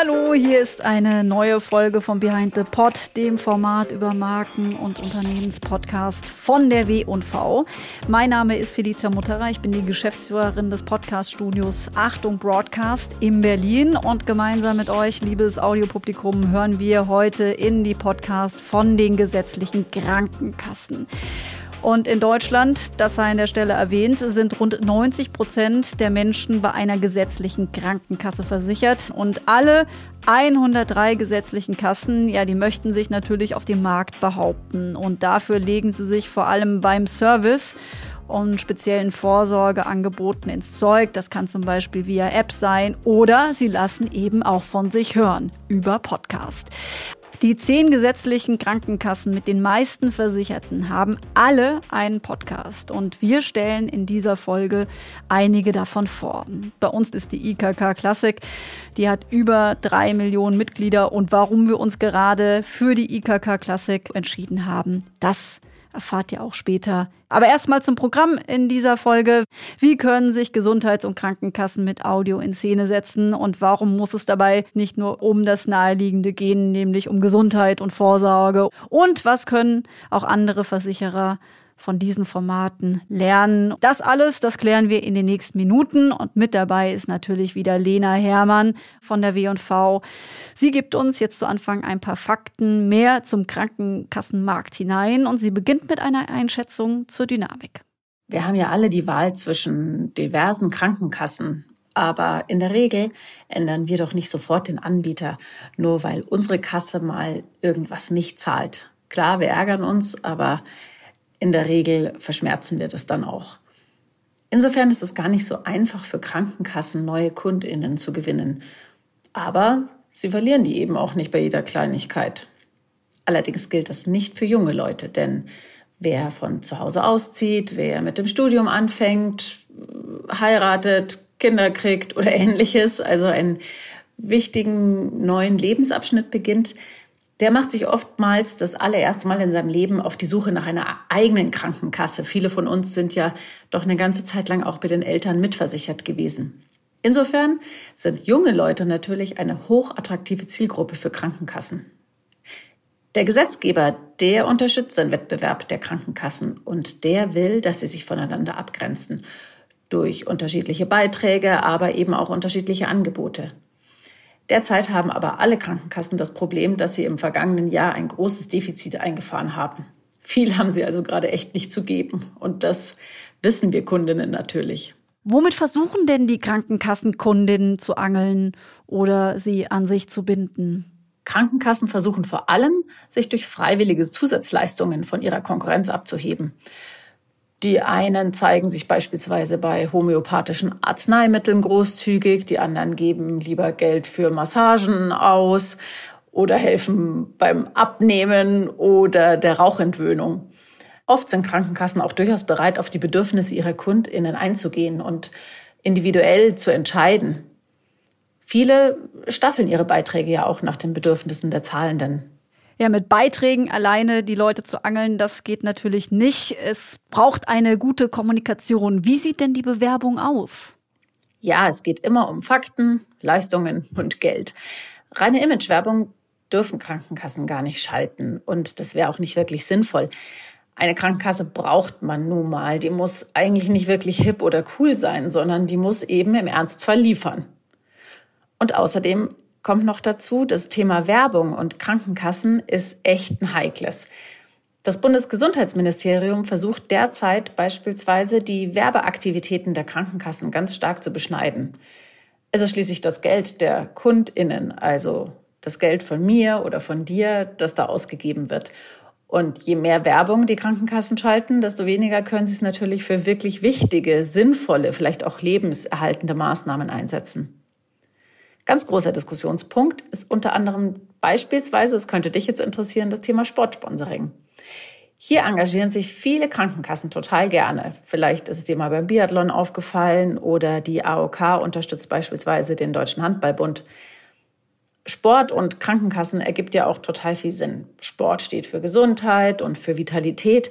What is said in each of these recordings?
Hallo, hier ist eine neue Folge von Behind the Pod, dem Format über Marken- und Unternehmenspodcast von der W&V. Mein Name ist Felicia Mutterer, ich bin die Geschäftsführerin des Podcaststudios Achtung Broadcast in Berlin und gemeinsam mit euch, liebes Audiopublikum, hören wir heute in die Podcasts von den gesetzlichen Krankenkassen. Und in Deutschland, das sei an der Stelle erwähnt, sind rund 90 Prozent der Menschen bei einer gesetzlichen Krankenkasse versichert. Und alle 103 gesetzlichen Kassen, ja, die möchten sich natürlich auf dem Markt behaupten. Und dafür legen sie sich vor allem beim Service und speziellen Vorsorgeangeboten ins Zeug. Das kann zum Beispiel via App sein oder sie lassen eben auch von sich hören über Podcast. Die zehn gesetzlichen Krankenkassen mit den meisten Versicherten haben alle einen Podcast. Und wir stellen in dieser Folge einige davon vor. Bei uns ist die IKK Classic, die hat über drei Millionen Mitglieder. Und warum wir uns gerade für die IKK Classic entschieden haben, das erfahrt ihr auch später. Aber erstmal zum Programm in dieser Folge. Wie können sich Gesundheits- und Krankenkassen mit Audio in Szene setzen und warum muss es dabei nicht nur um das Naheliegende gehen, nämlich um Gesundheit und Vorsorge? Und was können auch andere Versicherer von diesen Formaten lernen. Das alles, das klären wir in den nächsten Minuten. Und mit dabei ist natürlich wieder Lena Hermann von der W&V. Sie gibt uns jetzt zu Anfang ein paar Fakten mehr zum Krankenkassenmarkt hinein und sie beginnt mit einer Einschätzung zur Dynamik. Wir haben ja alle die Wahl zwischen diversen Krankenkassen. Aber in der Regel ändern wir doch nicht sofort den Anbieter, nur weil unsere Kasse mal irgendwas nicht zahlt. Klar, wir ärgern uns, aber in der Regel verschmerzen wir das dann auch. Insofern ist es gar nicht so einfach für Krankenkassen, neue Kundinnen zu gewinnen. Aber sie verlieren die eben auch nicht bei jeder Kleinigkeit. Allerdings gilt das nicht für junge Leute, denn wer von zu Hause auszieht, wer mit dem Studium anfängt, heiratet, Kinder kriegt oder ähnliches, also einen wichtigen neuen Lebensabschnitt beginnt, der macht sich oftmals das allererste Mal in seinem Leben auf die Suche nach einer eigenen Krankenkasse. Viele von uns sind ja doch eine ganze Zeit lang auch bei den Eltern mitversichert gewesen. Insofern sind junge Leute natürlich eine hochattraktive Zielgruppe für Krankenkassen. Der Gesetzgeber, der unterstützt den Wettbewerb der Krankenkassen und der will, dass sie sich voneinander abgrenzen durch unterschiedliche Beiträge, aber eben auch unterschiedliche Angebote. Derzeit haben aber alle Krankenkassen das Problem, dass sie im vergangenen Jahr ein großes Defizit eingefahren haben. Viel haben sie also gerade echt nicht zu geben. Und das wissen wir Kundinnen natürlich. Womit versuchen denn die Krankenkassenkundinnen zu angeln oder sie an sich zu binden? Krankenkassen versuchen vor allem, sich durch freiwillige Zusatzleistungen von ihrer Konkurrenz abzuheben. Die einen zeigen sich beispielsweise bei homöopathischen Arzneimitteln großzügig, die anderen geben lieber Geld für Massagen aus oder helfen beim Abnehmen oder der Rauchentwöhnung. Oft sind Krankenkassen auch durchaus bereit, auf die Bedürfnisse ihrer Kundinnen einzugehen und individuell zu entscheiden. Viele staffeln ihre Beiträge ja auch nach den Bedürfnissen der Zahlenden. Ja, mit Beiträgen alleine die Leute zu angeln, das geht natürlich nicht. Es braucht eine gute Kommunikation. Wie sieht denn die Bewerbung aus? Ja, es geht immer um Fakten, Leistungen und Geld. Reine Imagewerbung dürfen Krankenkassen gar nicht schalten und das wäre auch nicht wirklich sinnvoll. Eine Krankenkasse braucht man nun mal. Die muss eigentlich nicht wirklich hip oder cool sein, sondern die muss eben im Ernstfall liefern. Und außerdem kommt noch dazu, das Thema Werbung und Krankenkassen ist echt ein heikles. Das Bundesgesundheitsministerium versucht derzeit beispielsweise die Werbeaktivitäten der Krankenkassen ganz stark zu beschneiden. Es ist schließlich das Geld der Kundinnen, also das Geld von mir oder von dir, das da ausgegeben wird. Und je mehr Werbung die Krankenkassen schalten, desto weniger können sie es natürlich für wirklich wichtige, sinnvolle, vielleicht auch lebenserhaltende Maßnahmen einsetzen. Ganz großer Diskussionspunkt ist unter anderem beispielsweise, es könnte dich jetzt interessieren, das Thema Sportsponsoring. Hier engagieren sich viele Krankenkassen total gerne. Vielleicht ist es dir mal beim Biathlon aufgefallen oder die AOK unterstützt beispielsweise den Deutschen Handballbund. Sport und Krankenkassen ergibt ja auch total viel Sinn. Sport steht für Gesundheit und für Vitalität.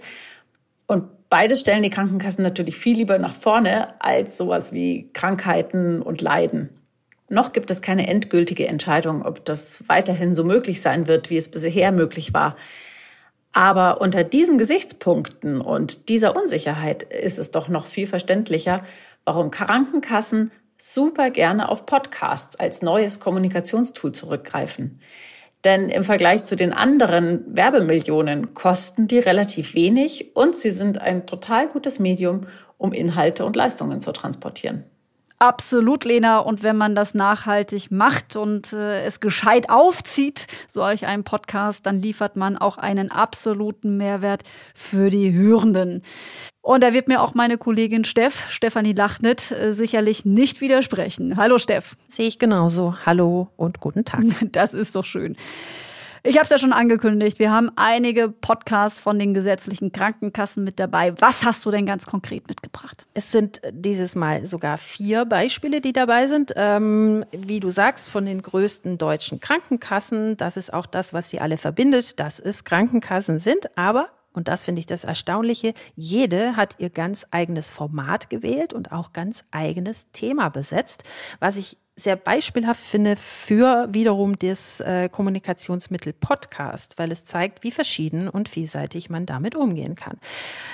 Und beides stellen die Krankenkassen natürlich viel lieber nach vorne als sowas wie Krankheiten und Leiden. Noch gibt es keine endgültige Entscheidung, ob das weiterhin so möglich sein wird, wie es bisher möglich war. Aber unter diesen Gesichtspunkten und dieser Unsicherheit ist es doch noch viel verständlicher, warum Krankenkassen super gerne auf Podcasts als neues Kommunikationstool zurückgreifen. Denn im Vergleich zu den anderen Werbemillionen kosten die relativ wenig und sie sind ein total gutes Medium, um Inhalte und Leistungen zu transportieren. Absolut, Lena. Und wenn man das nachhaltig macht und äh, es gescheit aufzieht, solch ein Podcast, dann liefert man auch einen absoluten Mehrwert für die Hörenden. Und da wird mir auch meine Kollegin Steff, Stefanie Lachnet, äh, sicherlich nicht widersprechen. Hallo Steff. Sehe ich genauso. Hallo und guten Tag. Das ist doch schön. Ich habe es ja schon angekündigt. Wir haben einige Podcasts von den gesetzlichen Krankenkassen mit dabei. Was hast du denn ganz konkret mitgebracht? Es sind dieses Mal sogar vier Beispiele, die dabei sind. Ähm, wie du sagst, von den größten deutschen Krankenkassen. Das ist auch das, was sie alle verbindet, dass es Krankenkassen sind. Aber und das finde ich das Erstaunliche, jede hat ihr ganz eigenes Format gewählt und auch ganz eigenes Thema besetzt, was ich sehr beispielhaft finde für wiederum das äh, Kommunikationsmittel Podcast, weil es zeigt, wie verschieden und vielseitig man damit umgehen kann.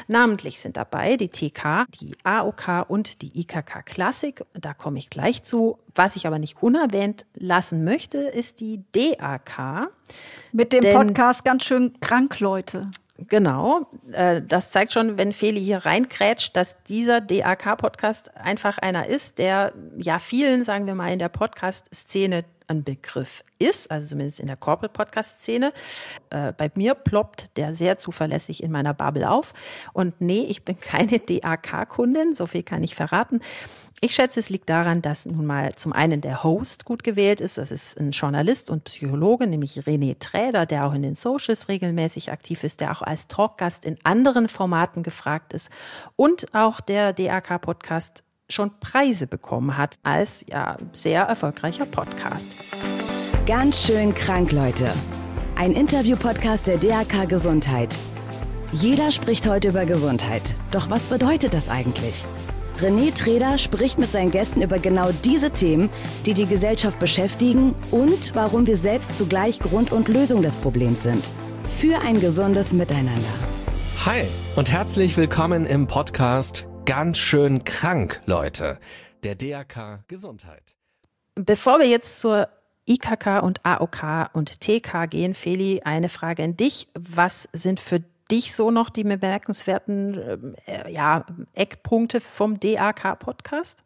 Namentlich sind dabei die TK, die AOK und die IKK Klassik. Da komme ich gleich zu. Was ich aber nicht unerwähnt lassen möchte, ist die DAK. Mit dem Podcast ganz schön krank, Leute. Genau, äh, das zeigt schon, wenn Feli hier reinkrätscht, dass dieser DAK-Podcast einfach einer ist, der ja vielen, sagen wir mal, in der Podcast-Szene ein Begriff ist, also zumindest in der Corporate-Podcast-Szene. Äh, bei mir ploppt der sehr zuverlässig in meiner Bubble auf. Und nee, ich bin keine DAK-Kundin, so viel kann ich verraten. Ich schätze, es liegt daran, dass nun mal zum einen der Host gut gewählt ist. Das ist ein Journalist und Psychologe, nämlich René Träder, der auch in den Socials regelmäßig aktiv ist, der auch als Talkgast in anderen Formaten gefragt ist. Und auch der DAK-Podcast schon Preise bekommen hat als ja, sehr erfolgreicher Podcast. Ganz schön krank, Leute. Ein Interview-Podcast der DAK Gesundheit. Jeder spricht heute über Gesundheit. Doch was bedeutet das eigentlich? René Treder spricht mit seinen Gästen über genau diese Themen, die die Gesellschaft beschäftigen und warum wir selbst zugleich Grund und Lösung des Problems sind. Für ein gesundes Miteinander. Hi und herzlich willkommen im Podcast Ganz schön krank, Leute, der DRK Gesundheit. Bevor wir jetzt zur IKK und AOK und TK gehen, Feli, eine Frage an dich. Was sind für dich so noch die bemerkenswerten äh, ja, Eckpunkte vom DAK-Podcast?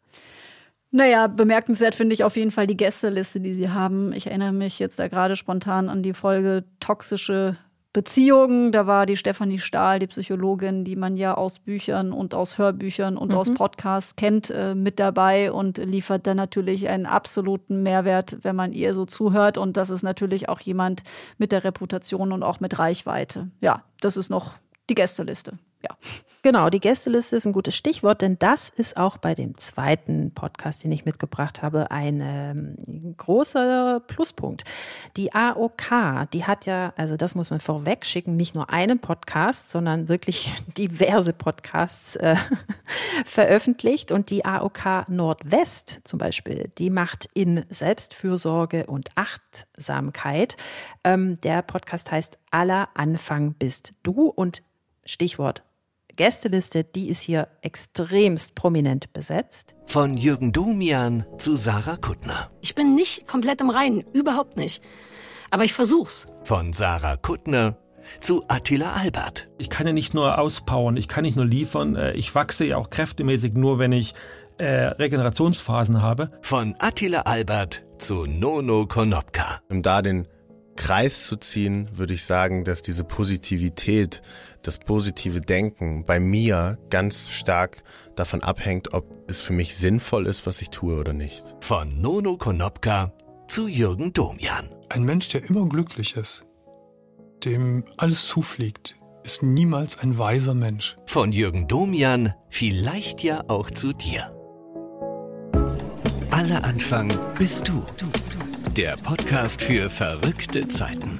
Naja, bemerkenswert finde ich auf jeden Fall die Gästeliste, die sie haben. Ich erinnere mich jetzt da gerade spontan an die Folge Toxische Beziehungen. Da war die Stefanie Stahl, die Psychologin, die man ja aus Büchern und aus Hörbüchern und mhm. aus Podcasts kennt, äh, mit dabei und liefert dann natürlich einen absoluten Mehrwert, wenn man ihr so zuhört. Und das ist natürlich auch jemand mit der Reputation und auch mit Reichweite. Ja, das ist noch die Gästeliste. Ja. Genau, die Gästeliste ist ein gutes Stichwort, denn das ist auch bei dem zweiten Podcast, den ich mitgebracht habe, ein ähm, großer Pluspunkt. Die AOK, die hat ja, also das muss man vorweg schicken, nicht nur einen Podcast, sondern wirklich diverse Podcasts äh, veröffentlicht. Und die AOK Nordwest zum Beispiel, die macht in Selbstfürsorge und Achtsamkeit. Ähm, der Podcast heißt Aller Anfang bist du und Stichwort Gästeliste, die ist hier extremst prominent besetzt. Von Jürgen Domian zu Sarah Kuttner. Ich bin nicht komplett im Reinen, überhaupt nicht. Aber ich versuch's. Von Sarah Kuttner zu Attila Albert. Ich kann ja nicht nur auspowern, ich kann nicht nur liefern, äh, ich wachse ja auch kräftemäßig nur, wenn ich äh, Regenerationsphasen habe. Von Attila Albert zu Nono Konopka. Um da den Kreis zu ziehen, würde ich sagen, dass diese Positivität, das positive Denken bei mir ganz stark davon abhängt, ob es für mich sinnvoll ist, was ich tue oder nicht. Von Nono Konopka zu Jürgen Domian. Ein Mensch, der immer glücklich ist, dem alles zufliegt, ist niemals ein weiser Mensch. Von Jürgen Domian vielleicht ja auch zu dir. Aller Anfang bist du. du, du. Der Podcast für verrückte Zeiten.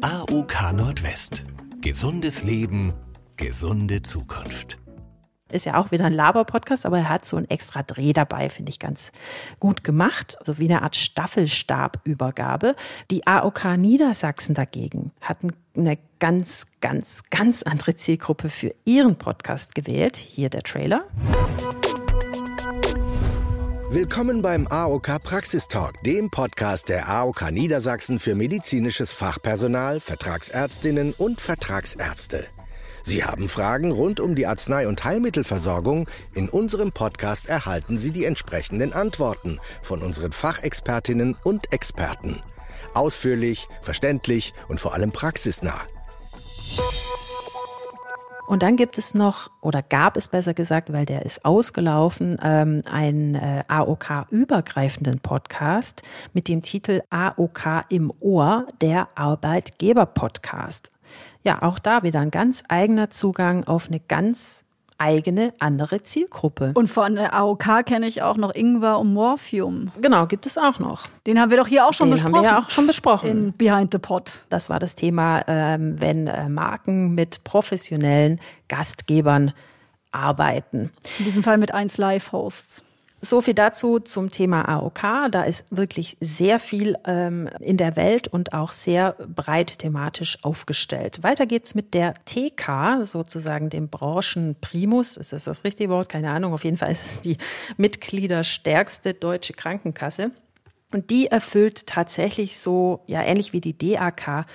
AOK Nordwest. Gesundes Leben, gesunde Zukunft. Ist ja auch wieder ein Laber-Podcast, aber er hat so einen extra Dreh dabei, finde ich ganz gut gemacht. Also wie eine Art Staffelstabübergabe. Die AOK Niedersachsen dagegen hatten eine ganz, ganz, ganz andere Zielgruppe für ihren Podcast gewählt. Hier der Trailer. Willkommen beim AOK Praxistalk, dem Podcast der AOK Niedersachsen für medizinisches Fachpersonal, Vertragsärztinnen und Vertragsärzte. Sie haben Fragen rund um die Arznei- und Heilmittelversorgung. In unserem Podcast erhalten Sie die entsprechenden Antworten von unseren Fachexpertinnen und Experten. Ausführlich, verständlich und vor allem praxisnah. Und dann gibt es noch, oder gab es besser gesagt, weil der ist ausgelaufen, ähm, einen äh, AOK-übergreifenden Podcast mit dem Titel AOK im Ohr, der Arbeitgeber-Podcast. Ja, auch da wieder ein ganz eigener Zugang auf eine ganz eigene andere Zielgruppe. Und von der AOK kenne ich auch noch Ingwer und Morphium. Genau, gibt es auch noch. Den haben wir doch hier auch schon Den besprochen. haben wir ja auch schon besprochen. In Behind the Pot. Das war das Thema, ähm, wenn äh, Marken mit professionellen Gastgebern arbeiten. In diesem Fall mit 1 Live-Hosts. So viel dazu zum Thema AOK. Da ist wirklich sehr viel ähm, in der Welt und auch sehr breit thematisch aufgestellt. Weiter geht's mit der TK, sozusagen dem Branchenprimus. Ist das das richtige Wort? Keine Ahnung. Auf jeden Fall ist es die mitgliederstärkste deutsche Krankenkasse. Und die erfüllt tatsächlich so, ja, ähnlich wie die DAK,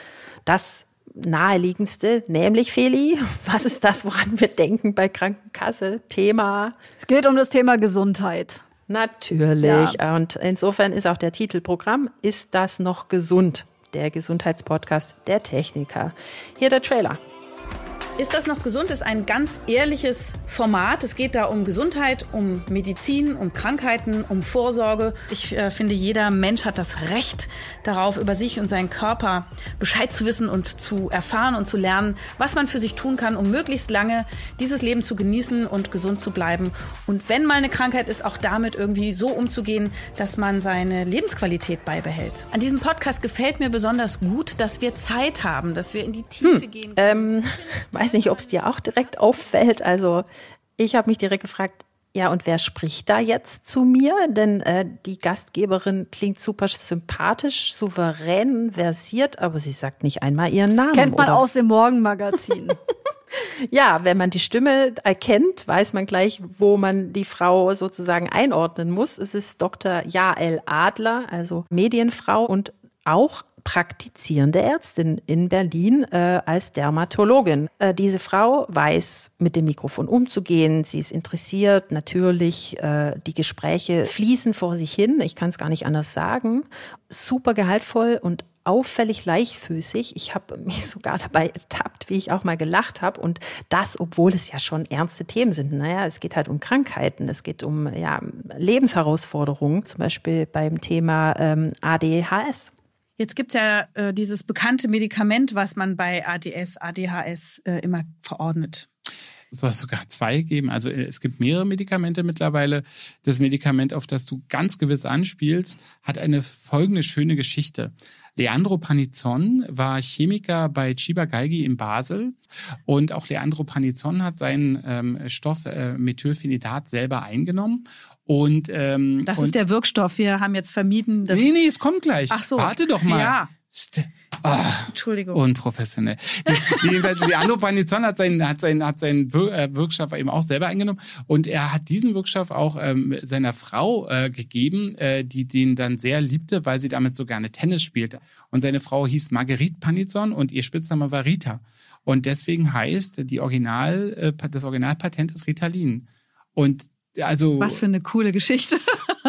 das naheliegendste, nämlich Feli, was ist das, woran wir denken bei Krankenkasse? Thema. Es geht um das Thema Gesundheit. Natürlich. Ja. Und insofern ist auch der Titelprogramm Ist das noch gesund? Der Gesundheitspodcast der Techniker. Hier der Trailer. Ist das noch gesund? Ist ein ganz ehrliches Format. Es geht da um Gesundheit, um Medizin, um Krankheiten, um Vorsorge. Ich äh, finde, jeder Mensch hat das Recht darauf, über sich und seinen Körper Bescheid zu wissen und zu erfahren und zu lernen, was man für sich tun kann, um möglichst lange dieses Leben zu genießen und gesund zu bleiben. Und wenn mal eine Krankheit ist, auch damit irgendwie so umzugehen, dass man seine Lebensqualität beibehält. An diesem Podcast gefällt mir besonders gut, dass wir Zeit haben, dass wir in die Tiefe hm, gehen. Ähm weiß nicht, ob es dir auch direkt auffällt. Also ich habe mich direkt gefragt, ja, und wer spricht da jetzt zu mir? Denn äh, die Gastgeberin klingt super sympathisch, souverän, versiert, aber sie sagt nicht einmal ihren Namen. Kennt man oder? aus dem Morgenmagazin. ja, wenn man die Stimme erkennt, weiß man gleich, wo man die Frau sozusagen einordnen muss. Es ist Dr. Jael Adler, also Medienfrau und auch praktizierende Ärztin in Berlin äh, als Dermatologin. Äh, diese Frau weiß, mit dem Mikrofon umzugehen. Sie ist interessiert, natürlich. Äh, die Gespräche fließen vor sich hin. Ich kann es gar nicht anders sagen. Super gehaltvoll und auffällig leichtfüßig. Ich habe mich sogar dabei ertappt, wie ich auch mal gelacht habe. Und das, obwohl es ja schon ernste Themen sind. Naja, es geht halt um Krankheiten, es geht um ja, Lebensherausforderungen, zum Beispiel beim Thema ähm, ADHS. Jetzt gibt's ja äh, dieses bekannte Medikament, was man bei ADS, ADHS äh, immer verordnet. Es soll sogar zwei geben. Also äh, es gibt mehrere Medikamente mittlerweile. Das Medikament, auf das du ganz gewiss anspielst, hat eine folgende schöne Geschichte. Leandro Panizon war Chemiker bei Chiba Geigy in Basel und auch Leandro Panizon hat seinen ähm, Stoff äh, Methylphenidat selber eingenommen und ähm, Das und ist der Wirkstoff. Wir haben jetzt vermieden, dass. Nee, nee, es kommt gleich. Ach so. Warte doch mal. Ja. St Ah, Entschuldigung. unprofessionell. Die- Jedenfalls, Leandro Panizon hat seinen, hat seinen, hat seinen äh, Wirkstoff eben auch selber eingenommen und er hat diesen Wirkstoff auch ähm, seiner Frau äh, gegeben, äh, die den dann sehr liebte, weil sie damit so gerne Tennis spielte. Und seine Frau hieß Marguerite Panizon und ihr Spitzname war Rita. Und deswegen heißt die Original, äh, das Originalpatent ist Ritalin. Und also Was für eine coole Geschichte.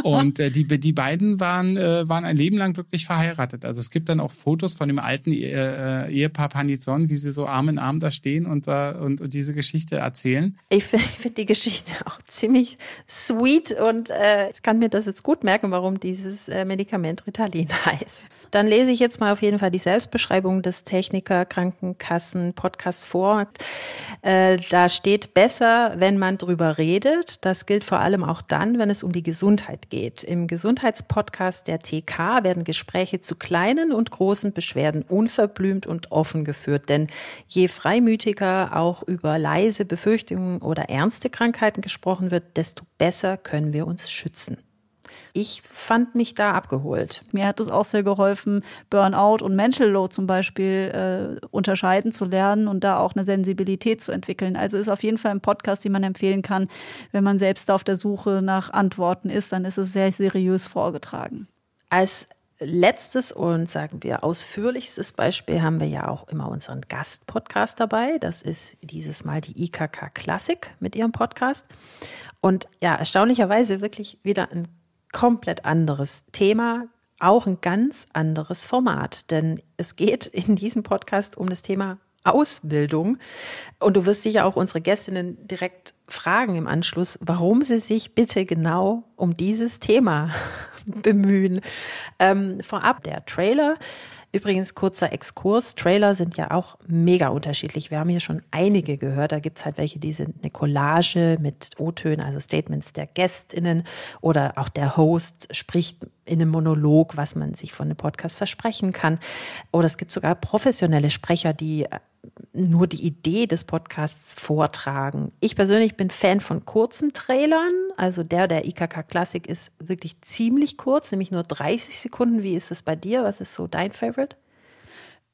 Und äh, die, die beiden waren, äh, waren ein Leben lang glücklich verheiratet. Also es gibt dann auch Fotos von dem alten äh, Ehepaar Panizon, wie sie so Arm in Arm da stehen und, äh, und, und diese Geschichte erzählen. Ich finde find die Geschichte auch ziemlich sweet und äh, ich kann mir das jetzt gut merken, warum dieses äh, Medikament Ritalin heißt. Dann lese ich jetzt mal auf jeden Fall die Selbstbeschreibung des Techniker Krankenkassen Podcasts vor. Äh, da steht besser, wenn man drüber redet. Das gilt vor allem auch dann, wenn es um die Gesundheit geht. Im Gesundheitspodcast der TK werden Gespräche zu kleinen und großen Beschwerden unverblümt und offen geführt. Denn je freimütiger auch über leise Befürchtungen oder ernste Krankheiten gesprochen wird, desto besser können wir uns schützen ich fand mich da abgeholt. Mir hat es auch sehr geholfen, Burnout und Mental Load zum Beispiel äh, unterscheiden zu lernen und da auch eine Sensibilität zu entwickeln. Also ist auf jeden Fall ein Podcast, den man empfehlen kann, wenn man selbst auf der Suche nach Antworten ist, dann ist es sehr seriös vorgetragen. Als letztes und sagen wir ausführlichstes Beispiel haben wir ja auch immer unseren Gastpodcast dabei. Das ist dieses Mal die IKK Klassik mit ihrem Podcast. Und ja, erstaunlicherweise wirklich wieder ein komplett anderes Thema, auch ein ganz anderes Format. Denn es geht in diesem Podcast um das Thema Ausbildung. Und du wirst sicher auch unsere Gästinnen direkt fragen im Anschluss, warum sie sich bitte genau um dieses Thema bemühen. Ähm, vorab der Trailer Übrigens, kurzer Exkurs. Trailer sind ja auch mega unterschiedlich. Wir haben hier schon einige gehört. Da gibt es halt welche, die sind eine Collage mit O-Tönen, also Statements der GästInnen oder auch der Host spricht in einem Monolog, was man sich von einem Podcast versprechen kann. Oder es gibt sogar professionelle Sprecher, die nur die Idee des Podcasts vortragen. Ich persönlich bin Fan von kurzen Trailern. Also der der IKK Classic ist wirklich ziemlich kurz, nämlich nur 30 Sekunden. Wie ist es bei dir? Was ist so dein Favorite?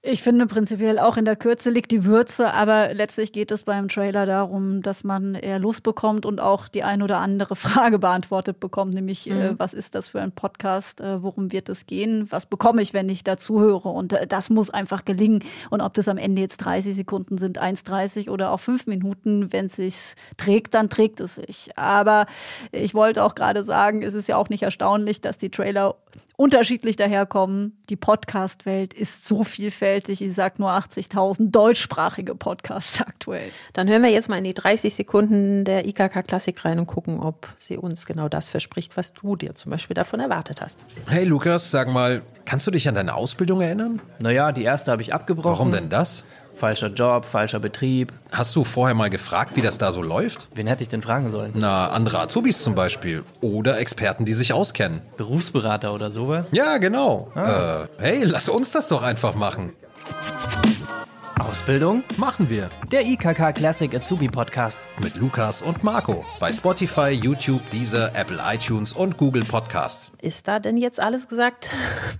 Ich finde prinzipiell auch in der Kürze liegt die Würze, aber letztlich geht es beim Trailer darum, dass man eher Lust bekommt und auch die ein oder andere Frage beantwortet bekommt, nämlich äh, mhm. äh, was ist das für ein Podcast, äh, worum wird es gehen, was bekomme ich, wenn ich dazu höre und äh, das muss einfach gelingen und ob das am Ende jetzt 30 Sekunden sind, 1,30 oder auch 5 Minuten, wenn es sich trägt, dann trägt es sich. Aber ich wollte auch gerade sagen, es ist ja auch nicht erstaunlich, dass die Trailer unterschiedlich daherkommen. Die Podcast-Welt ist so vielfältig. Ich sage nur 80.000 deutschsprachige Podcasts aktuell. Dann hören wir jetzt mal in die 30 Sekunden der IKK Klassik rein und gucken, ob sie uns genau das verspricht, was du dir zum Beispiel davon erwartet hast. Hey Lukas, sag mal, kannst du dich an deine Ausbildung erinnern? Naja, die erste habe ich abgebrochen. Warum denn das? Falscher Job, falscher Betrieb. Hast du vorher mal gefragt, wie das da so läuft? Wen hätte ich denn fragen sollen? Na, andere Azubis zum Beispiel. Oder Experten, die sich auskennen. Berufsberater oder sowas? Ja, genau. Ah. Äh, hey, lass uns das doch einfach machen. Ausbildung? Machen wir. Der IKK Classic Azubi Podcast. Mit Lukas und Marco. Bei Spotify, YouTube, Deezer, Apple iTunes und Google Podcasts. Ist da denn jetzt alles gesagt?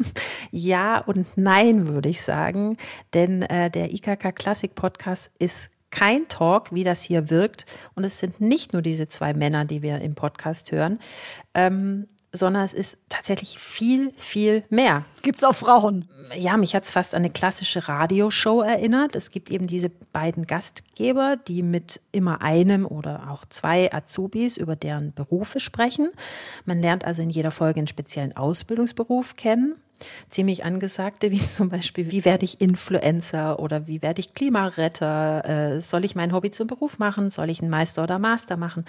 ja und nein, würde ich sagen. Denn äh, der IKK Classic Podcast ist kein Talk, wie das hier wirkt. Und es sind nicht nur diese zwei Männer, die wir im Podcast hören, ähm, sondern es ist tatsächlich viel, viel mehr. Gibt es auch Frauen? Ja, mich hat es fast an eine klassische Radioshow erinnert. Es gibt eben diese beiden Gastgeber, die mit immer einem oder auch zwei Azubis über deren Berufe sprechen. Man lernt also in jeder Folge einen speziellen Ausbildungsberuf kennen ziemlich angesagte, wie zum Beispiel, wie werde ich Influencer oder wie werde ich Klimaretter? Äh, soll ich mein Hobby zum Beruf machen? Soll ich einen Meister oder Master machen?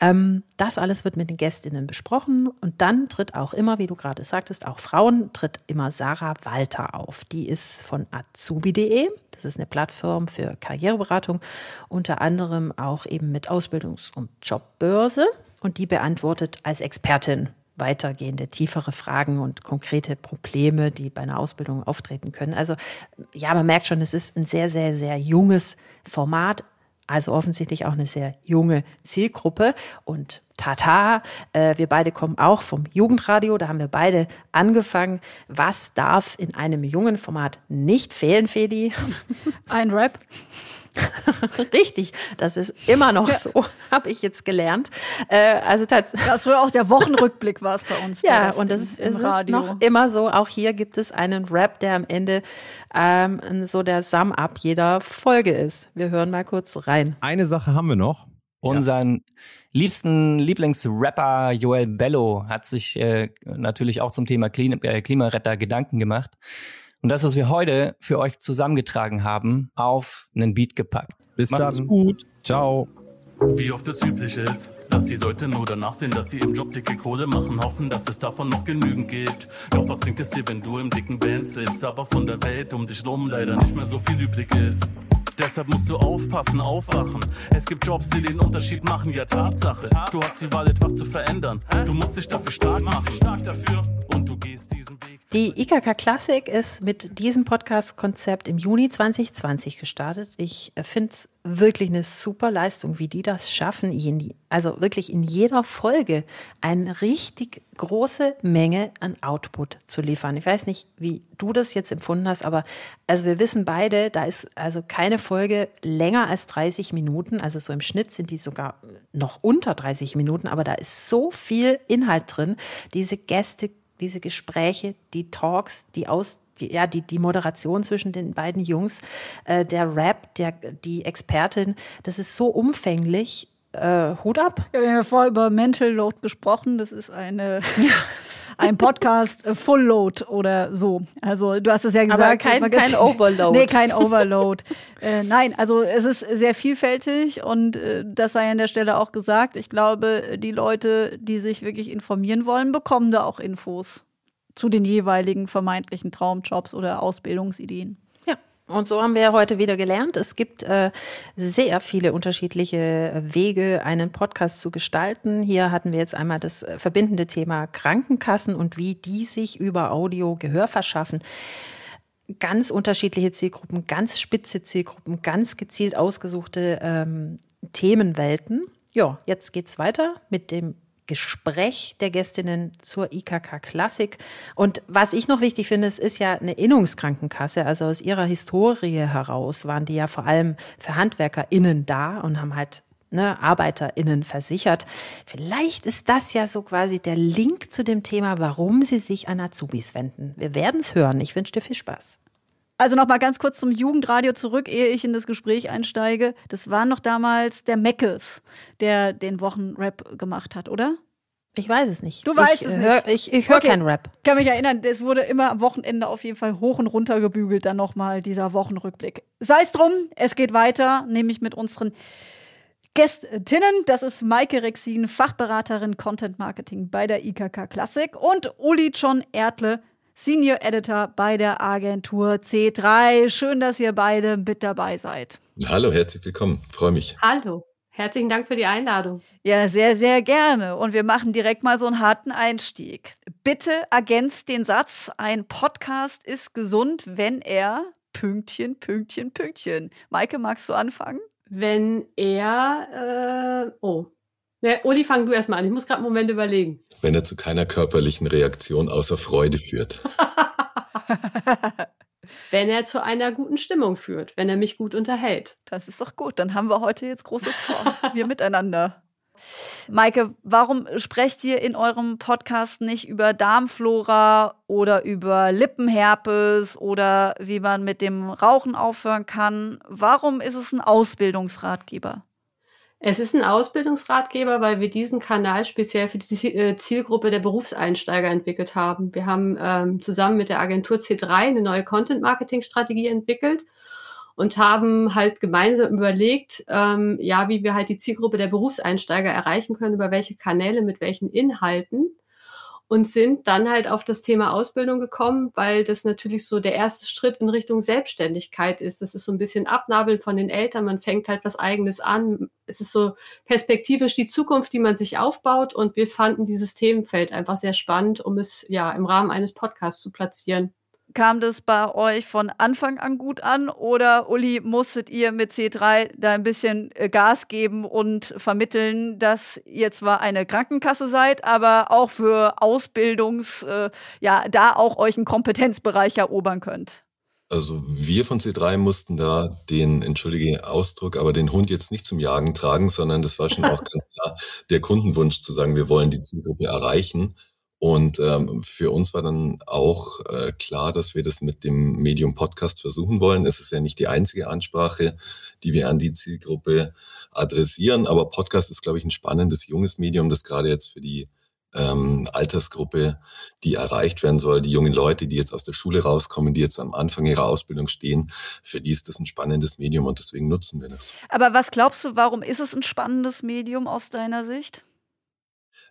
Ähm, das alles wird mit den Gästinnen besprochen und dann tritt auch immer, wie du gerade sagtest, auch Frauen, tritt immer Sarah Walter auf. Die ist von azubi.de. Das ist eine Plattform für Karriereberatung, unter anderem auch eben mit Ausbildungs- und Jobbörse. Und die beantwortet als Expertin weitergehende, tiefere Fragen und konkrete Probleme, die bei einer Ausbildung auftreten können. Also ja, man merkt schon, es ist ein sehr, sehr, sehr junges Format, also offensichtlich auch eine sehr junge Zielgruppe. Und tata, äh, wir beide kommen auch vom Jugendradio, da haben wir beide angefangen. Was darf in einem jungen Format nicht fehlen, Feli? Ein Rap. Richtig, das ist immer noch ja. so, habe ich jetzt gelernt. Äh, also tatsächlich. Das war auch der Wochenrückblick war es bei uns. Ja, und das ist, ist noch immer so. Auch hier gibt es einen Rap, der am Ende ähm, so der Sum-Up jeder Folge ist. Wir hören mal kurz rein. Eine Sache haben wir noch. Unseren ja. liebsten Lieblingsrapper Joel Bello hat sich äh, natürlich auch zum Thema Klima, äh, Klimaretter Gedanken gemacht und das, was wir heute für euch zusammengetragen haben, auf einen Beat gepackt. Bis Macht's dann. gut. Ciao. Wie oft es üblich ist, dass die Leute nur danach sehen, dass sie im Job dicke Kohle machen, hoffen, dass es davon noch genügend gibt. Doch was bringt es dir, wenn du im dicken Band sitzt, aber von der Welt um dich rum leider nicht mehr so viel übrig ist? Deshalb musst du aufpassen, aufwachen. Es gibt Jobs, die den Unterschied machen, ja Tatsache. Du hast die Wahl, etwas zu verändern. Du musst dich dafür stark machen. Stark dafür und du gehst diesen Weg. Die IKK Klassik ist mit diesem Podcast-Konzept im Juni 2020 gestartet. Ich finde es wirklich eine super Leistung, wie die das schaffen, also wirklich in jeder Folge eine richtig große Menge an Output zu liefern. Ich weiß nicht, wie du das jetzt empfunden hast, aber also wir wissen beide, da ist also keine Folge länger als 30 Minuten. Also so im Schnitt sind die sogar noch unter 30 Minuten, aber da ist so viel Inhalt drin. Diese Gäste diese Gespräche, die Talks, die aus die, ja, die, die Moderation zwischen den beiden Jungs, äh, der Rap, der, die Expertin, das ist so umfänglich. Äh, Hut ab. Ja, wir haben ja vorher über Mental Load gesprochen. Das ist eine, ein Podcast äh, Full Load oder so. Also du hast es ja gesagt. Aber kein, kein Overload. Nee, kein Overload. äh, nein, also es ist sehr vielfältig und äh, das sei an der Stelle auch gesagt. Ich glaube, die Leute, die sich wirklich informieren wollen, bekommen da auch Infos zu den jeweiligen vermeintlichen Traumjobs oder Ausbildungsideen. Und so haben wir heute wieder gelernt. Es gibt äh, sehr viele unterschiedliche Wege, einen Podcast zu gestalten. Hier hatten wir jetzt einmal das äh, verbindende Thema Krankenkassen und wie die sich über Audio Gehör verschaffen ganz unterschiedliche Zielgruppen, ganz spitze Zielgruppen, ganz gezielt ausgesuchte ähm, Themenwelten. Ja, jetzt geht's weiter mit dem Gespräch der Gästinnen zur IKK Klassik. Und was ich noch wichtig finde, es ist ja eine Innungskrankenkasse. Also aus ihrer Historie heraus waren die ja vor allem für HandwerkerInnen da und haben halt ne, ArbeiterInnen versichert. Vielleicht ist das ja so quasi der Link zu dem Thema, warum sie sich an Azubis wenden. Wir werden es hören. Ich wünsche dir viel Spaß. Also noch mal ganz kurz zum Jugendradio zurück, ehe ich in das Gespräch einsteige. Das war noch damals der Meckes, der den Wochenrap gemacht hat, oder? Ich weiß es nicht. Du weißt ich, es hör, nicht. Ich, ich höre Okay. keinen Rap. Ich kann mich erinnern, es wurde immer am Wochenende auf jeden Fall hoch und runter gebügelt, dann nochmal dieser Wochenrückblick. Sei es drum, es geht weiter, nämlich mit unseren Gästinnen. Das ist Maike Rexin, Fachberaterin Content Marketing bei der IKK Klassik und Uli John Erdle, Senior Editor bei der Agentur C3. Schön, dass ihr beide mit dabei seid. Hallo, herzlich willkommen. Freue mich. Hallo. Herzlichen Dank für die Einladung. Ja, sehr, sehr gerne. Und wir machen direkt mal so einen harten Einstieg. Bitte ergänzt den Satz, ein Podcast ist gesund, wenn er Pünktchen, Pünktchen, Pünktchen. Maike, magst du anfangen? Wenn er, äh, oh. Ne, Uli, fang du erstmal an. Ich muss gerade einen Moment überlegen. Wenn er zu keiner körperlichen Reaktion außer Freude führt. Wenn er zu einer guten Stimmung führt, wenn er mich gut unterhält. Das ist doch gut. Dann haben wir heute jetzt Großes vor. wir miteinander. Maike, warum sprecht ihr in eurem Podcast nicht über Darmflora oder über Lippenherpes oder wie man mit dem Rauchen aufhören kann? Warum ist es ein Ausbildungsratgeber? Es ist ein Ausbildungsratgeber, weil wir diesen Kanal speziell für die äh, Zielgruppe der Berufseinsteiger entwickelt haben. Wir haben ähm, zusammen mit der Agentur C3 eine neue Content-Marketing-Strategie entwickelt und haben halt gemeinsam überlegt, ähm, ja, wie wir halt die Zielgruppe der Berufseinsteiger erreichen können, über welche Kanäle, mit welchen Inhalten und sind dann halt auf das Thema Ausbildung gekommen, weil das natürlich so der erste Schritt in Richtung Selbstständigkeit ist. Das ist so ein bisschen Abnabeln von den Eltern. Man fängt halt was Eigenes an. Es ist so perspektivisch die Zukunft, die man sich aufbaut. Und wir fanden dieses Themenfeld einfach sehr spannend, um es ja im Rahmen eines Podcasts zu platzieren. Kam das bei euch von Anfang an gut an oder Uli, musstet ihr mit C3 da ein bisschen äh, Gas geben und vermitteln, dass ihr zwar eine Krankenkasse seid, aber auch für Ausbildungs, äh, ja, da auch euch einen Kompetenzbereich erobern könnt? Also wir von C3 mussten da den, entschuldige Ausdruck, aber den Hund jetzt nicht zum Jagen tragen, sondern das war schon auch ganz klar der Kundenwunsch zu sagen, wir wollen die Zielgruppe erreichen. Und ähm, für uns war dann auch äh, klar, dass wir das mit dem Medium Podcast versuchen wollen. Es ist ja nicht die einzige Ansprache, die wir an die Zielgruppe adressieren, aber Podcast ist, glaube ich, ein spannendes junges Medium, das gerade jetzt für die ähm, Altersgruppe, die erreicht werden soll, die jungen Leute, die jetzt aus der Schule rauskommen, die jetzt am Anfang ihrer Ausbildung stehen, für die ist das ein spannendes Medium und deswegen nutzen wir das. Aber was glaubst du, warum ist es ein spannendes Medium aus deiner Sicht?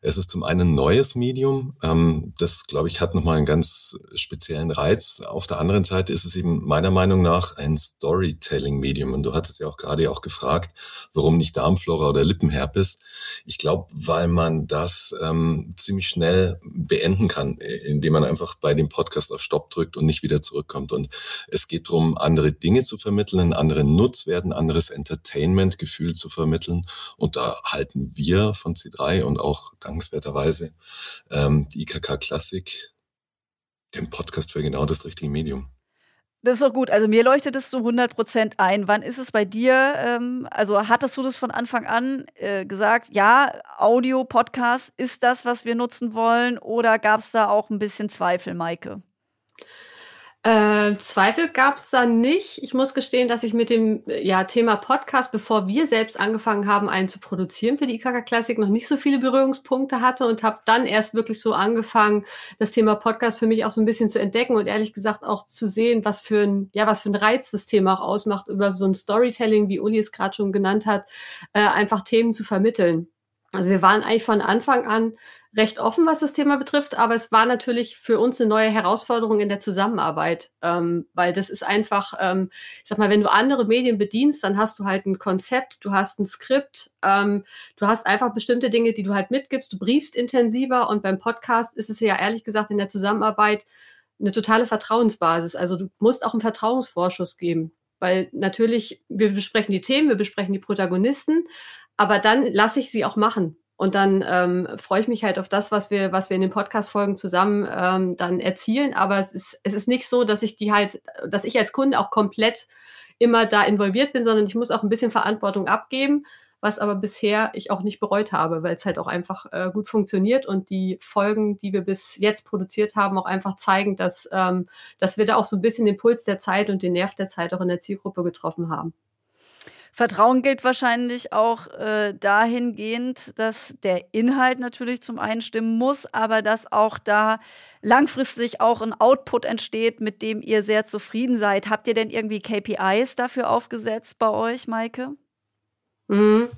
Es ist zum einen ein neues Medium. Ähm, das, glaube ich, hat nochmal einen ganz speziellen Reiz. Auf der anderen Seite ist es eben meiner Meinung nach ein Storytelling-Medium. Und du hattest ja auch gerade auch gefragt, warum nicht Darmflora oder Lippenherpes. Ich glaube, weil man das ähm, ziemlich schnell beenden kann, indem man einfach bei dem Podcast auf Stopp drückt und nicht wieder zurückkommt. Und es geht darum, andere Dinge zu vermitteln, einen anderen Nutzwert, ein anderes Entertainment-Gefühl zu vermitteln. Und da halten wir von C3 und auch dankenswerterweise ähm, die IKK Klassik, den Podcast für genau das richtige Medium. Das ist doch gut. Also mir leuchtet es zu 100 Prozent ein. Wann ist es bei dir? Ähm, also hattest du das von Anfang an äh, gesagt? Ja, Audio, Podcast ist das, was wir nutzen wollen? Oder gab es da auch ein bisschen Zweifel, Maike? Äh, Zweifel gab es da nicht. Ich muss gestehen, dass ich mit dem ja, Thema Podcast, bevor wir selbst angefangen haben, einen zu produzieren für die IKK Klassik, noch nicht so viele Berührungspunkte hatte und habe dann erst wirklich so angefangen, das Thema Podcast für mich auch so ein bisschen zu entdecken und ehrlich gesagt auch zu sehen, was für ein, ja, was für ein Reiz das Thema auch ausmacht, über so ein Storytelling, wie Uli es gerade schon genannt hat, äh, einfach Themen zu vermitteln. Also wir waren eigentlich von Anfang an recht offen, was das Thema betrifft, aber es war natürlich für uns eine neue Herausforderung in der Zusammenarbeit, ähm, weil das ist einfach, ähm, ich sag mal, wenn du andere Medien bedienst, dann hast du halt ein Konzept, du hast ein Skript, ähm, du hast einfach bestimmte Dinge, die du halt mitgibst, du briefst intensiver und beim Podcast ist es ja ehrlich gesagt in der Zusammenarbeit eine totale Vertrauensbasis. Also du musst auch einen Vertrauensvorschuss geben, weil natürlich wir besprechen die Themen, wir besprechen die Protagonisten, aber dann lasse ich sie auch machen. Und dann ähm, freue ich mich halt auf das, was wir, was wir in den Podcast-Folgen zusammen ähm, dann erzielen. Aber es ist, es ist nicht so, dass ich die halt, dass ich als Kunde auch komplett immer da involviert bin, sondern ich muss auch ein bisschen Verantwortung abgeben, was aber bisher ich auch nicht bereut habe, weil es halt auch einfach äh, gut funktioniert und die Folgen, die wir bis jetzt produziert haben, auch einfach zeigen, dass, ähm, dass wir da auch so ein bisschen den Puls der Zeit und den Nerv der Zeit auch in der Zielgruppe getroffen haben. Vertrauen gilt wahrscheinlich auch äh, dahingehend, dass der Inhalt natürlich zum einen stimmen muss, aber dass auch da langfristig auch ein Output entsteht, mit dem ihr sehr zufrieden seid. Habt ihr denn irgendwie KPIs dafür aufgesetzt bei euch, Maike? Mhm.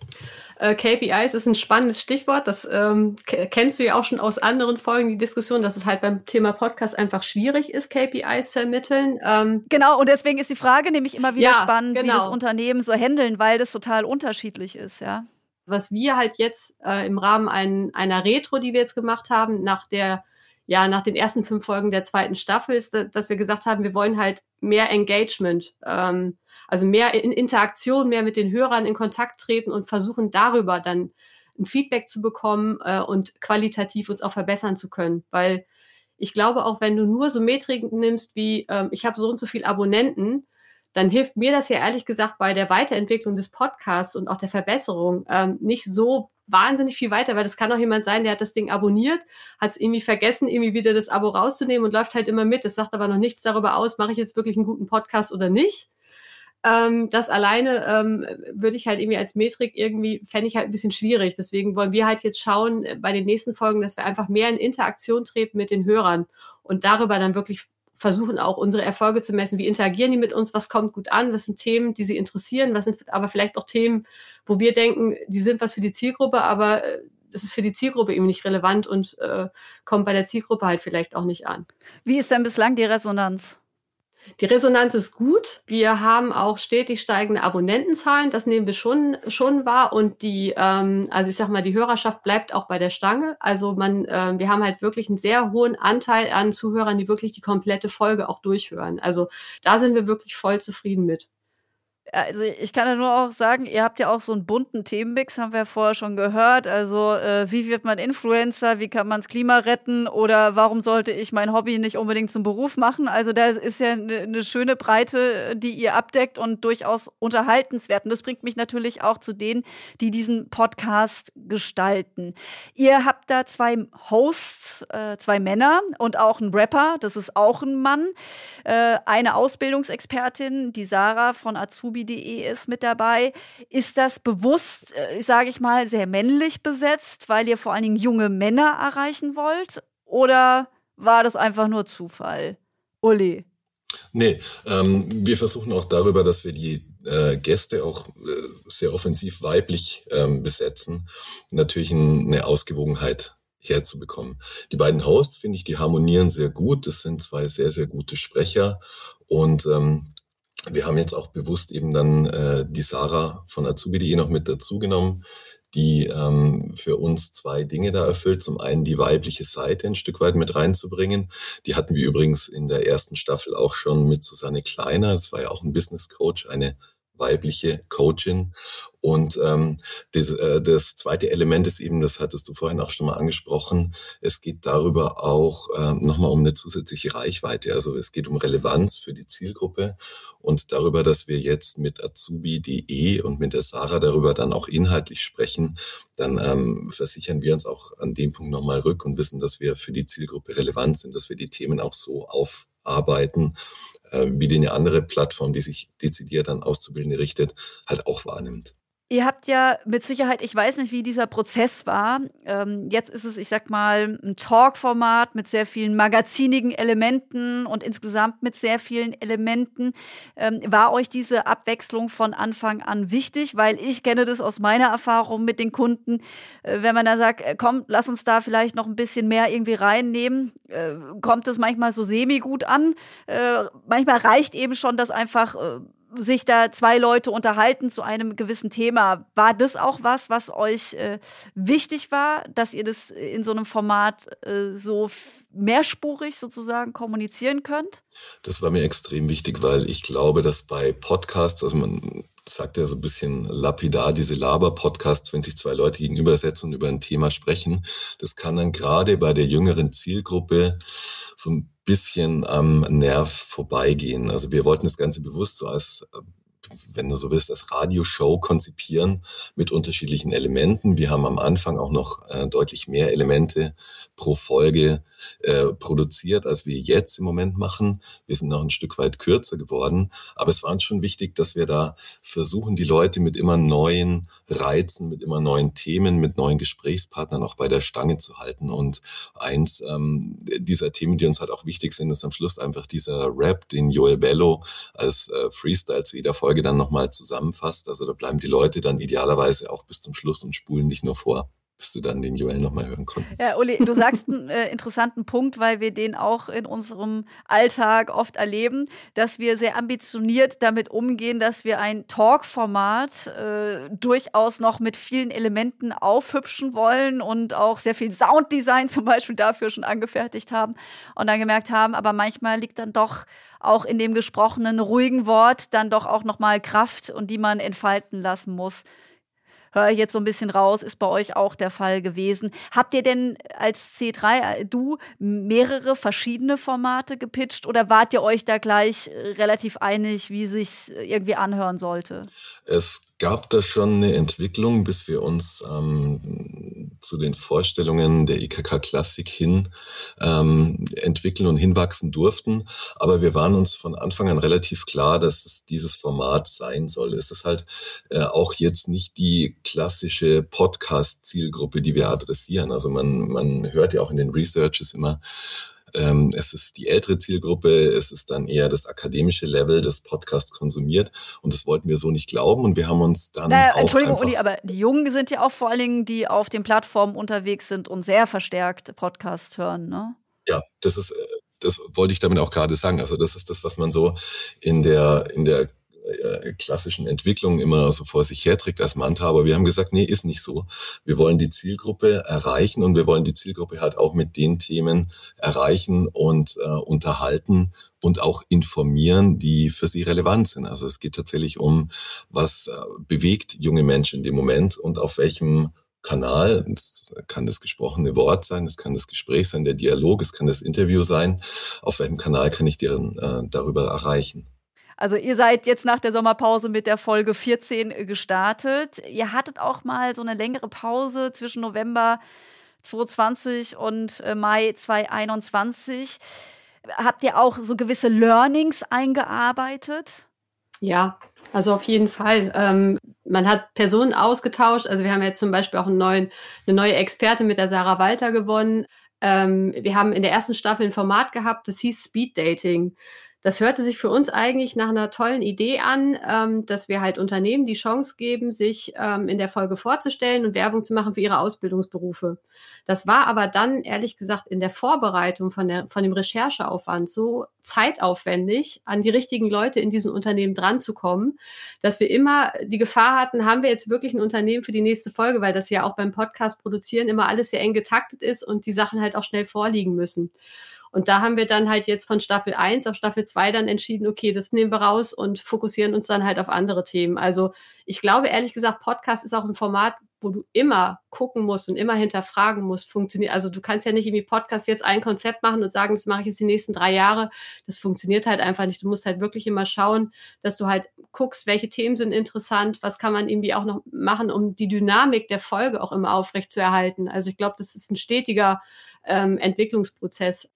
Äh, KPIs ist ein spannendes Stichwort. Das ähm, kennst du ja auch schon aus anderen Folgen, die Diskussion, dass es halt beim Thema Podcast einfach schwierig ist, KPIs zu ermitteln. Ähm, genau, und deswegen ist die Frage nämlich immer wieder ja, spannend, genau. wie das Unternehmen so handeln, weil das total unterschiedlich ist, ja. Was wir halt jetzt äh, im Rahmen ein, einer Retro, die wir jetzt gemacht haben, nach der ja, nach den ersten fünf Folgen der zweiten Staffel ist, dass wir gesagt haben, wir wollen halt mehr Engagement, ähm, also mehr in Interaktion, mehr mit den Hörern in Kontakt treten und versuchen darüber dann ein Feedback zu bekommen äh, und qualitativ uns auch verbessern zu können. Weil ich glaube, auch wenn du nur so Metriken nimmst wie, ähm, ich habe so und so viel Abonnenten, dann hilft mir das ja ehrlich gesagt bei der Weiterentwicklung des Podcasts und auch der Verbesserung ähm, nicht so wahnsinnig viel weiter, weil das kann auch jemand sein, der hat das Ding abonniert, hat es irgendwie vergessen, irgendwie wieder das Abo rauszunehmen und läuft halt immer mit. Das sagt aber noch nichts darüber aus, mache ich jetzt wirklich einen guten Podcast oder nicht. Ähm, das alleine ähm, würde ich halt irgendwie als Metrik irgendwie, fände ich halt ein bisschen schwierig. Deswegen wollen wir halt jetzt schauen äh, bei den nächsten Folgen, dass wir einfach mehr in Interaktion treten mit den Hörern und darüber dann wirklich versuchen auch unsere Erfolge zu messen. Wie interagieren die mit uns? Was kommt gut an? Was sind Themen, die sie interessieren? Was sind aber vielleicht auch Themen, wo wir denken, die sind was für die Zielgruppe, aber äh, das ist für die Zielgruppe eben nicht relevant und äh, kommt bei der Zielgruppe halt vielleicht auch nicht an. Wie ist denn bislang die Resonanz? Die Resonanz ist gut. Wir haben auch stetig steigende Abonnentenzahlen. Das nehmen wir schon, schon wahr. Und die, ähm, also ich sag mal, die Hörerschaft bleibt auch bei der Stange. Also man, äh, wir haben halt wirklich einen sehr hohen Anteil an Zuhörern, die wirklich die komplette Folge auch durchhören. Also da sind wir wirklich voll zufrieden mit also ich kann ja nur auch sagen, ihr habt ja auch so einen bunten Themenmix, haben wir ja vorher schon gehört. Also äh, wie wird man Influencer, wie kann man das Klima retten oder warum sollte ich mein Hobby nicht unbedingt zum Beruf machen? Also da ist ja eine ne schöne Breite, die ihr abdeckt und durchaus unterhaltenswert. Und das bringt mich natürlich auch zu denen, die diesen Podcast gestalten. Ihr habt da zwei Hosts, äh, zwei Männer und auch einen Rapper, das ist auch ein Mann, äh, eine Ausbildungsexpertin, die Sarah von Azubi azubi.de ist mit dabei. Ist das bewusst, äh, sage ich mal, sehr männlich besetzt, weil ihr vor allen Dingen junge Männer erreichen wollt? Oder war das einfach nur Zufall? Uli. Nee, ähm, wir versuchen auch darüber, dass wir die äh, Gäste auch äh, sehr offensiv weiblich ähm, besetzen, natürlich ein, eine Ausgewogenheit herzubekommen. Die beiden Hosts, finde ich, die harmonieren sehr gut. Das sind zwei sehr, sehr gute Sprecher. Und ähm, wir haben jetzt auch bewusst eben dann äh, die Sarah von Azubi.de noch mit dazugenommen, die ähm, für uns zwei Dinge da erfüllt. Zum einen die weibliche Seite ein Stück weit mit reinzubringen. Die hatten wir übrigens in der ersten Staffel auch schon mit Susanne Kleiner. Das war ja auch ein Business Coach, eine weibliche Coachin. Und ähm, das, äh, das zweite Element ist eben, das hattest du vorhin auch schon mal angesprochen, es geht darüber auch äh, nochmal um eine zusätzliche Reichweite. Also es geht um Relevanz für die Zielgruppe und darüber, dass wir jetzt mit azubi.de und mit der Sarah darüber dann auch inhaltlich sprechen, dann ähm, versichern wir uns auch an dem Punkt nochmal rück und wissen, dass wir für die Zielgruppe relevant sind, dass wir die Themen auch so aufarbeiten, äh, wie die eine andere Plattform, die sich dezidiert an Auszubildende richtet, halt auch wahrnimmt. Ihr habt ja mit Sicherheit, ich weiß nicht, wie dieser Prozess war. Ähm, jetzt ist es, ich sag mal, ein Talk-Format mit sehr vielen magazinigen Elementen und insgesamt mit sehr vielen Elementen. Ähm, war euch diese Abwechslung von Anfang an wichtig? Weil ich kenne das aus meiner Erfahrung mit den Kunden. Äh, wenn man da sagt, äh, komm, lass uns da vielleicht noch ein bisschen mehr irgendwie reinnehmen, äh, kommt es manchmal so semi-gut an. Äh, manchmal reicht eben schon, dass einfach äh, sich da zwei Leute unterhalten zu einem gewissen Thema. War das auch was, was euch äh, wichtig war, dass ihr das in so einem Format äh, so mehrspurig sozusagen kommunizieren könnt? Das war mir extrem wichtig, weil ich glaube, dass bei Podcasts, also man sagt ja so ein bisschen lapidar, diese Laber-Podcasts, wenn sich zwei Leute gegenübersetzen und über ein Thema sprechen, das kann dann gerade bei der jüngeren Zielgruppe so ein bisschen am Nerv vorbeigehen. Also wir wollten das Ganze bewusst so als wenn du so willst, als Radioshow konzipieren mit unterschiedlichen Elementen. Wir haben am Anfang auch noch äh, deutlich mehr Elemente pro Folge äh, produziert, als wir jetzt im Moment machen. Wir sind noch ein Stück weit kürzer geworden, aber es war uns schon wichtig, dass wir da versuchen, die Leute mit immer neuen Reizen, mit immer neuen Themen, mit neuen Gesprächspartnern auch bei der Stange zu halten. Und eins ähm, dieser Themen, die uns halt auch wichtig sind, ist am Schluss einfach dieser Rap, den Joel Bello als äh, Freestyle zu jeder Folge dann nochmal zusammenfasst. Also da bleiben die Leute dann idealerweise auch bis zum Schluss und spulen nicht nur vor bis du dann den Joel nochmal hören konnten. Ja, Uli, du sagst einen äh, interessanten Punkt, weil wir den auch in unserem Alltag oft erleben, dass wir sehr ambitioniert damit umgehen, dass wir ein Talk-Format äh, durchaus noch mit vielen Elementen aufhübschen wollen und auch sehr viel Sounddesign zum Beispiel dafür schon angefertigt haben und dann gemerkt haben, aber manchmal liegt dann doch auch in dem gesprochenen ruhigen Wort dann doch auch noch mal Kraft und die man entfalten lassen muss höre ich jetzt so ein bisschen raus, ist bei euch auch der Fall gewesen. Habt ihr denn als C3, äh, du, mehrere verschiedene Formate gepitcht oder wart ihr euch da gleich äh, relativ einig, wie sich irgendwie anhören sollte? Es gab da schon eine Entwicklung, bis wir uns ähm, zu den Vorstellungen der IKK Klassik hin ähm, entwickeln und hinwachsen durften. Aber wir waren uns von Anfang an relativ klar, dass es dieses Format sein soll. Es ist halt äh, auch jetzt nicht die klassische Podcast-Zielgruppe, die wir adressieren. Also man, man hört ja auch in den Researches immer, ähm, es ist die ältere Zielgruppe, es ist dann eher das akademische Level, das Podcast konsumiert und das wollten wir so nicht glauben und wir haben uns dann naja, auch Entschuldigung, Uli, aber die Jungen sind ja auch vor allen Dingen, die auf den Plattformen unterwegs sind und sehr verstärkt Podcast hören, ne? Ja, das ist, äh, das wollte ich damit auch gerade sagen. Also das ist das, was man so in der, in der äh, klassischen Entwicklungen immer so vor sich herträgt als Manta, aber wir haben gesagt, nee, ist nicht so. Wir wollen die Zielgruppe erreichen und wir wollen die Zielgruppe halt auch mit den Themen erreichen und äh, unterhalten und auch informieren, die für sie relevant sind. Also es geht tatsächlich um, was äh, bewegt junge Menschen in dem Moment und auf welchem Kanal. Es kann das gesprochene Wort sein, es kann das Gespräch sein, der Dialog, es kann das Interview sein. Auf welchem Kanal kann ich deren äh, darüber erreichen? Also ihr seid jetzt nach der Sommerpause mit der Folge 14 gestartet. Ihr hattet auch mal so eine längere Pause zwischen November 2020 und äh, Mai 2021. Habt ihr auch so gewisse Learnings eingearbeitet? Ja, also auf jeden Fall. Ähm, man hat Personen ausgetauscht. Also wir haben jetzt zum Beispiel auch neuen, eine neue Experte mit der Sarah Walter gewonnen. Ähm, wir haben in der ersten Staffel ein Format gehabt, das hieß Speed Dating. Das hörte sich für uns eigentlich nach einer tollen Idee an, ähm, dass wir halt Unternehmen die Chance geben, sich ähm, in der Folge vorzustellen und Werbung zu machen für ihre Ausbildungsberufe. Das war aber dann, ehrlich gesagt, in der Vorbereitung von, der, von dem Rechercheaufwand so zeitaufwendig, an die richtigen Leute in diesen Unternehmen dran zu kommen, dass wir immer die Gefahr hatten, haben wir jetzt wirklich ein Unternehmen für die nächste Folge, weil das ja auch beim Podcast produzieren immer alles sehr eng getaktet ist und die Sachen halt auch schnell vorliegen müssen. Und da haben wir dann halt jetzt von Staffel 1 auf Staffel 2 dann entschieden, okay, das nehmen wir raus und fokussieren uns dann halt auf andere Themen. Also ich glaube ehrlich gesagt, Podcast ist auch ein Format, wo du immer gucken musst und immer hinterfragen musst, funktioniert. Also du kannst ja nicht irgendwie Podcast jetzt ein Konzept machen und sagen, das mache ich jetzt die nächsten drei Jahre. Das funktioniert halt einfach nicht. Du musst halt wirklich immer schauen, dass du halt guckst, welche Themen sind interessant, was kann man irgendwie auch noch machen, um die Dynamik der Folge auch immer aufrecht zu erhalten. Also ich glaube, das ist ein stetiger ähm, Entwicklungsprozess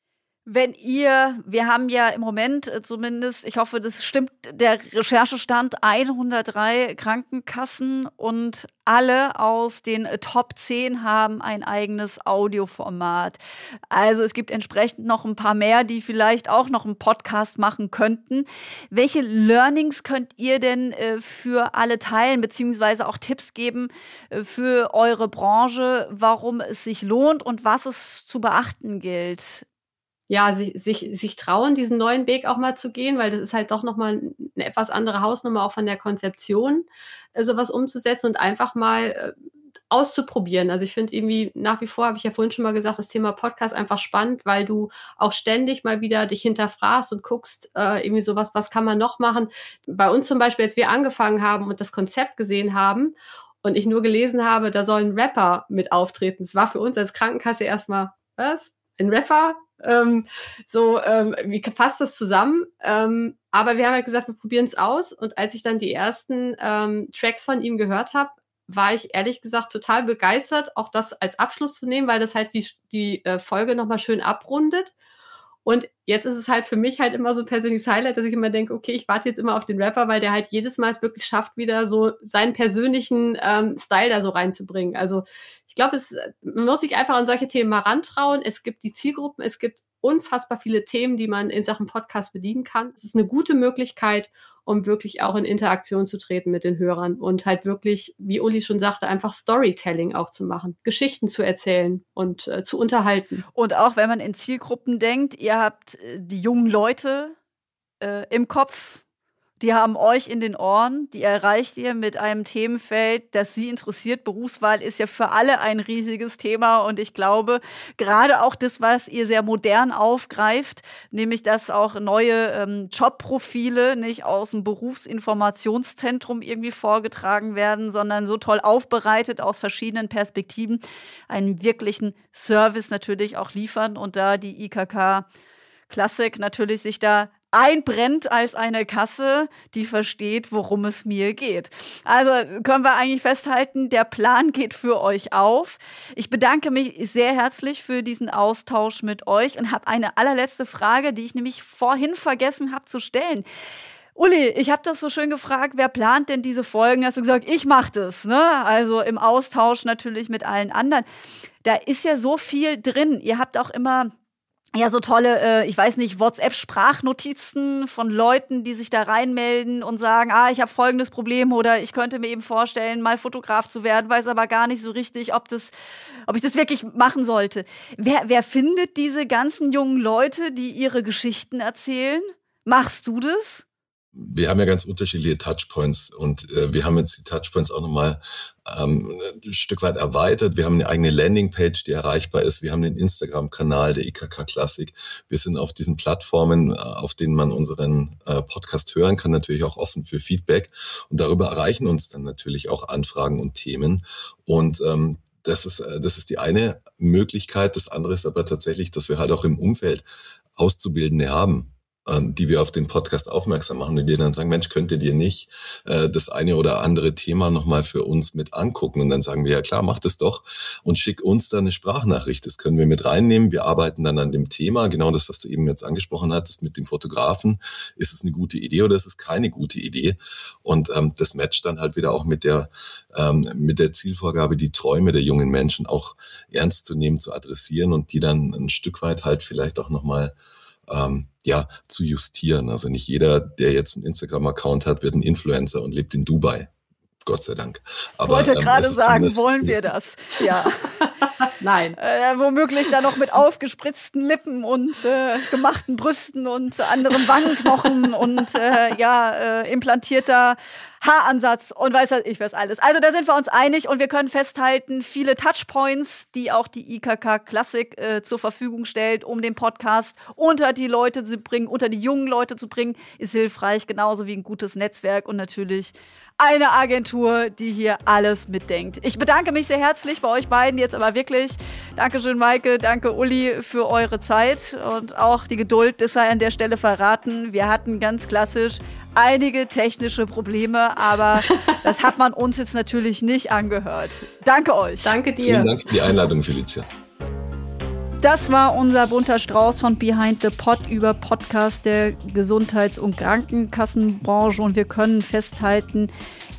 wenn ihr, wir haben ja im Moment äh, zumindest, ich hoffe, das stimmt, der Recherchestand 103 Krankenkassen und alle aus den Top 10 haben ein eigenes Audioformat. Also es gibt entsprechend noch ein paar mehr, die vielleicht auch noch einen Podcast machen könnten. Welche Learnings könnt ihr denn äh, für alle teilen, beziehungsweise auch Tipps geben äh, für eure Branche, warum es sich lohnt und was es zu beachten gilt? Ja, sich, sich, sich trauen, diesen neuen Weg auch mal zu gehen, weil das ist halt doch nochmal eine etwas andere Hausnummer auch von der Konzeption, äh, sowas umzusetzen und einfach mal äh, auszuprobieren. Also ich finde irgendwie nach wie vor, habe ich ja vorhin schon mal gesagt, das Thema Podcast einfach spannend, weil du auch ständig mal wieder dich hinterfragst und guckst, äh, irgendwie sowas, was kann man noch machen. Bei uns zum Beispiel, als wir angefangen haben und das Konzept gesehen haben und ich nur gelesen habe, da sollen Rapper mit auftreten. Es war für uns als Krankenkasse erstmal, was? Ein Rapper? Ähm, so, ähm, wie passt das zusammen? Ähm, aber wir haben halt gesagt, wir probieren es aus. Und als ich dann die ersten ähm, Tracks von ihm gehört habe, war ich ehrlich gesagt total begeistert, auch das als Abschluss zu nehmen, weil das halt die, die äh, Folge nochmal schön abrundet. Und jetzt ist es halt für mich halt immer so ein persönliches Highlight, dass ich immer denke, okay, ich warte jetzt immer auf den Rapper, weil der halt jedes Mal es wirklich schafft, wieder so seinen persönlichen ähm, Style da so reinzubringen. Also ich glaube, man muss sich einfach an solche Themen mal rantrauen. Es gibt die Zielgruppen, es gibt unfassbar viele Themen, die man in Sachen Podcast bedienen kann. Es ist eine gute Möglichkeit, um wirklich auch in Interaktion zu treten mit den Hörern und halt wirklich, wie Uli schon sagte, einfach Storytelling auch zu machen, Geschichten zu erzählen und äh, zu unterhalten. Und auch wenn man in Zielgruppen denkt, ihr habt äh, die jungen Leute äh, im Kopf, die haben euch in den Ohren, die erreicht ihr mit einem Themenfeld, das sie interessiert. Berufswahl ist ja für alle ein riesiges Thema und ich glaube, gerade auch das, was ihr sehr modern aufgreift, nämlich dass auch neue ähm, Jobprofile nicht aus dem Berufsinformationszentrum irgendwie vorgetragen werden, sondern so toll aufbereitet aus verschiedenen Perspektiven, einen wirklichen Service natürlich auch liefern und da die IKK Klassik natürlich sich da einbrennt als eine Kasse, die versteht, worum es mir geht. Also können wir eigentlich festhalten, der Plan geht für euch auf. Ich bedanke mich sehr herzlich für diesen Austausch mit euch und habe eine allerletzte Frage, die ich nämlich vorhin vergessen habe zu stellen. Uli, ich habe das so schön gefragt, wer plant denn diese Folgen? Hast du gesagt, ich mache das, ne? Also im Austausch natürlich mit allen anderen. Da ist ja so viel drin. Ihr habt auch immer ja, so tolle, äh, ich weiß nicht, WhatsApp-Sprachnotizen von Leuten, die sich da reinmelden und sagen, ah, ich habe folgendes Problem oder ich könnte mir eben vorstellen, mal Fotograf zu werden, weiß aber gar nicht so richtig, ob das, ob ich das wirklich machen sollte. Wer, wer findet diese ganzen jungen Leute, die ihre Geschichten erzählen? Machst du das? Wir haben ja ganz unterschiedliche Touchpoints und äh, wir haben jetzt die Touchpoints auch nochmal ähm, ein Stück weit erweitert. Wir haben eine eigene Landingpage, die erreichbar ist. Wir haben den Instagram-Kanal der IKK Klassik. Wir sind auf diesen Plattformen, äh, auf denen man unseren äh, Podcast hören kann, natürlich auch offen für Feedback. Und darüber erreichen uns dann natürlich auch Anfragen und Themen. Und ähm, das ist, äh, das ist die eine Möglichkeit. Das andere ist aber tatsächlich, dass wir halt auch im Umfeld Auszubildende haben die wir auf den Podcast aufmerksam machen und die dann sagen, Mensch, könnt ihr dir nicht äh, das eine oder andere Thema nochmal für uns mit angucken? Und dann sagen wir, ja klar, macht es doch und schick uns da eine Sprachnachricht. Das können wir mit reinnehmen. Wir arbeiten dann an dem Thema. Genau das, was du eben jetzt angesprochen hattest mit dem Fotografen. Ist es eine gute Idee oder ist es keine gute Idee? Und ähm, das matcht dann halt wieder auch mit der, ähm, mit der Zielvorgabe, die Träume der jungen Menschen auch ernst zu nehmen, zu adressieren und die dann ein Stück weit halt vielleicht auch nochmal ähm, ja, zu justieren. Also nicht jeder, der jetzt einen Instagram-Account hat, wird ein Influencer und lebt in Dubai. Gott sei Dank. Aber, ich wollte ähm, gerade sagen, wollen wir das? Ja. Nein. Äh, womöglich dann noch mit aufgespritzten Lippen und äh, gemachten Brüsten und anderen Wangenknochen und äh, ja, äh, implantierter Haaransatz und weiß ich was alles. Also da sind wir uns einig und wir können festhalten, viele Touchpoints, die auch die IKK Klassik äh, zur Verfügung stellt, um den Podcast unter die Leute zu bringen, unter die jungen Leute zu bringen, ist hilfreich, genauso wie ein gutes Netzwerk und natürlich eine Agentur, die hier alles mitdenkt. Ich bedanke mich sehr herzlich bei euch beiden jetzt aber wirklich. Dankeschön, Maike, danke Uli für eure Zeit und auch die Geduld, das sei an der Stelle verraten. Wir hatten ganz klassisch einige technische Probleme, aber das hat man uns jetzt natürlich nicht angehört. Danke euch. Danke dir. Vielen Dank für die Einladung, Felicia. Das war unser bunter Strauß von Behind the Pod über Podcast der Gesundheits- und Krankenkassenbranche und wir können festhalten,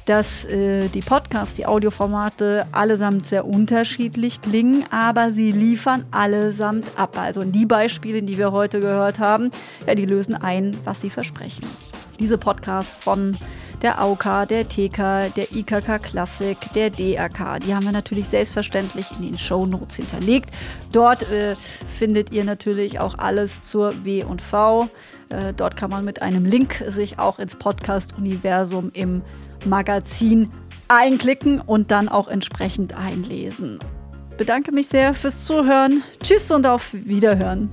dass äh, die Podcasts, die Audioformate allesamt sehr unterschiedlich klingen, aber sie liefern allesamt ab. Also die Beispiele, die wir heute gehört haben, ja, die lösen ein, was sie versprechen. Diese Podcasts von der AUK, der TK, der IKK Klassik, der DRK, die haben wir natürlich selbstverständlich in den Show Notes hinterlegt. Dort äh, findet ihr natürlich auch alles zur W und V. Äh, dort kann man mit einem Link sich auch ins Podcast-Universum im Magazin einklicken und dann auch entsprechend einlesen. Bedanke mich sehr fürs Zuhören. Tschüss und auf Wiederhören.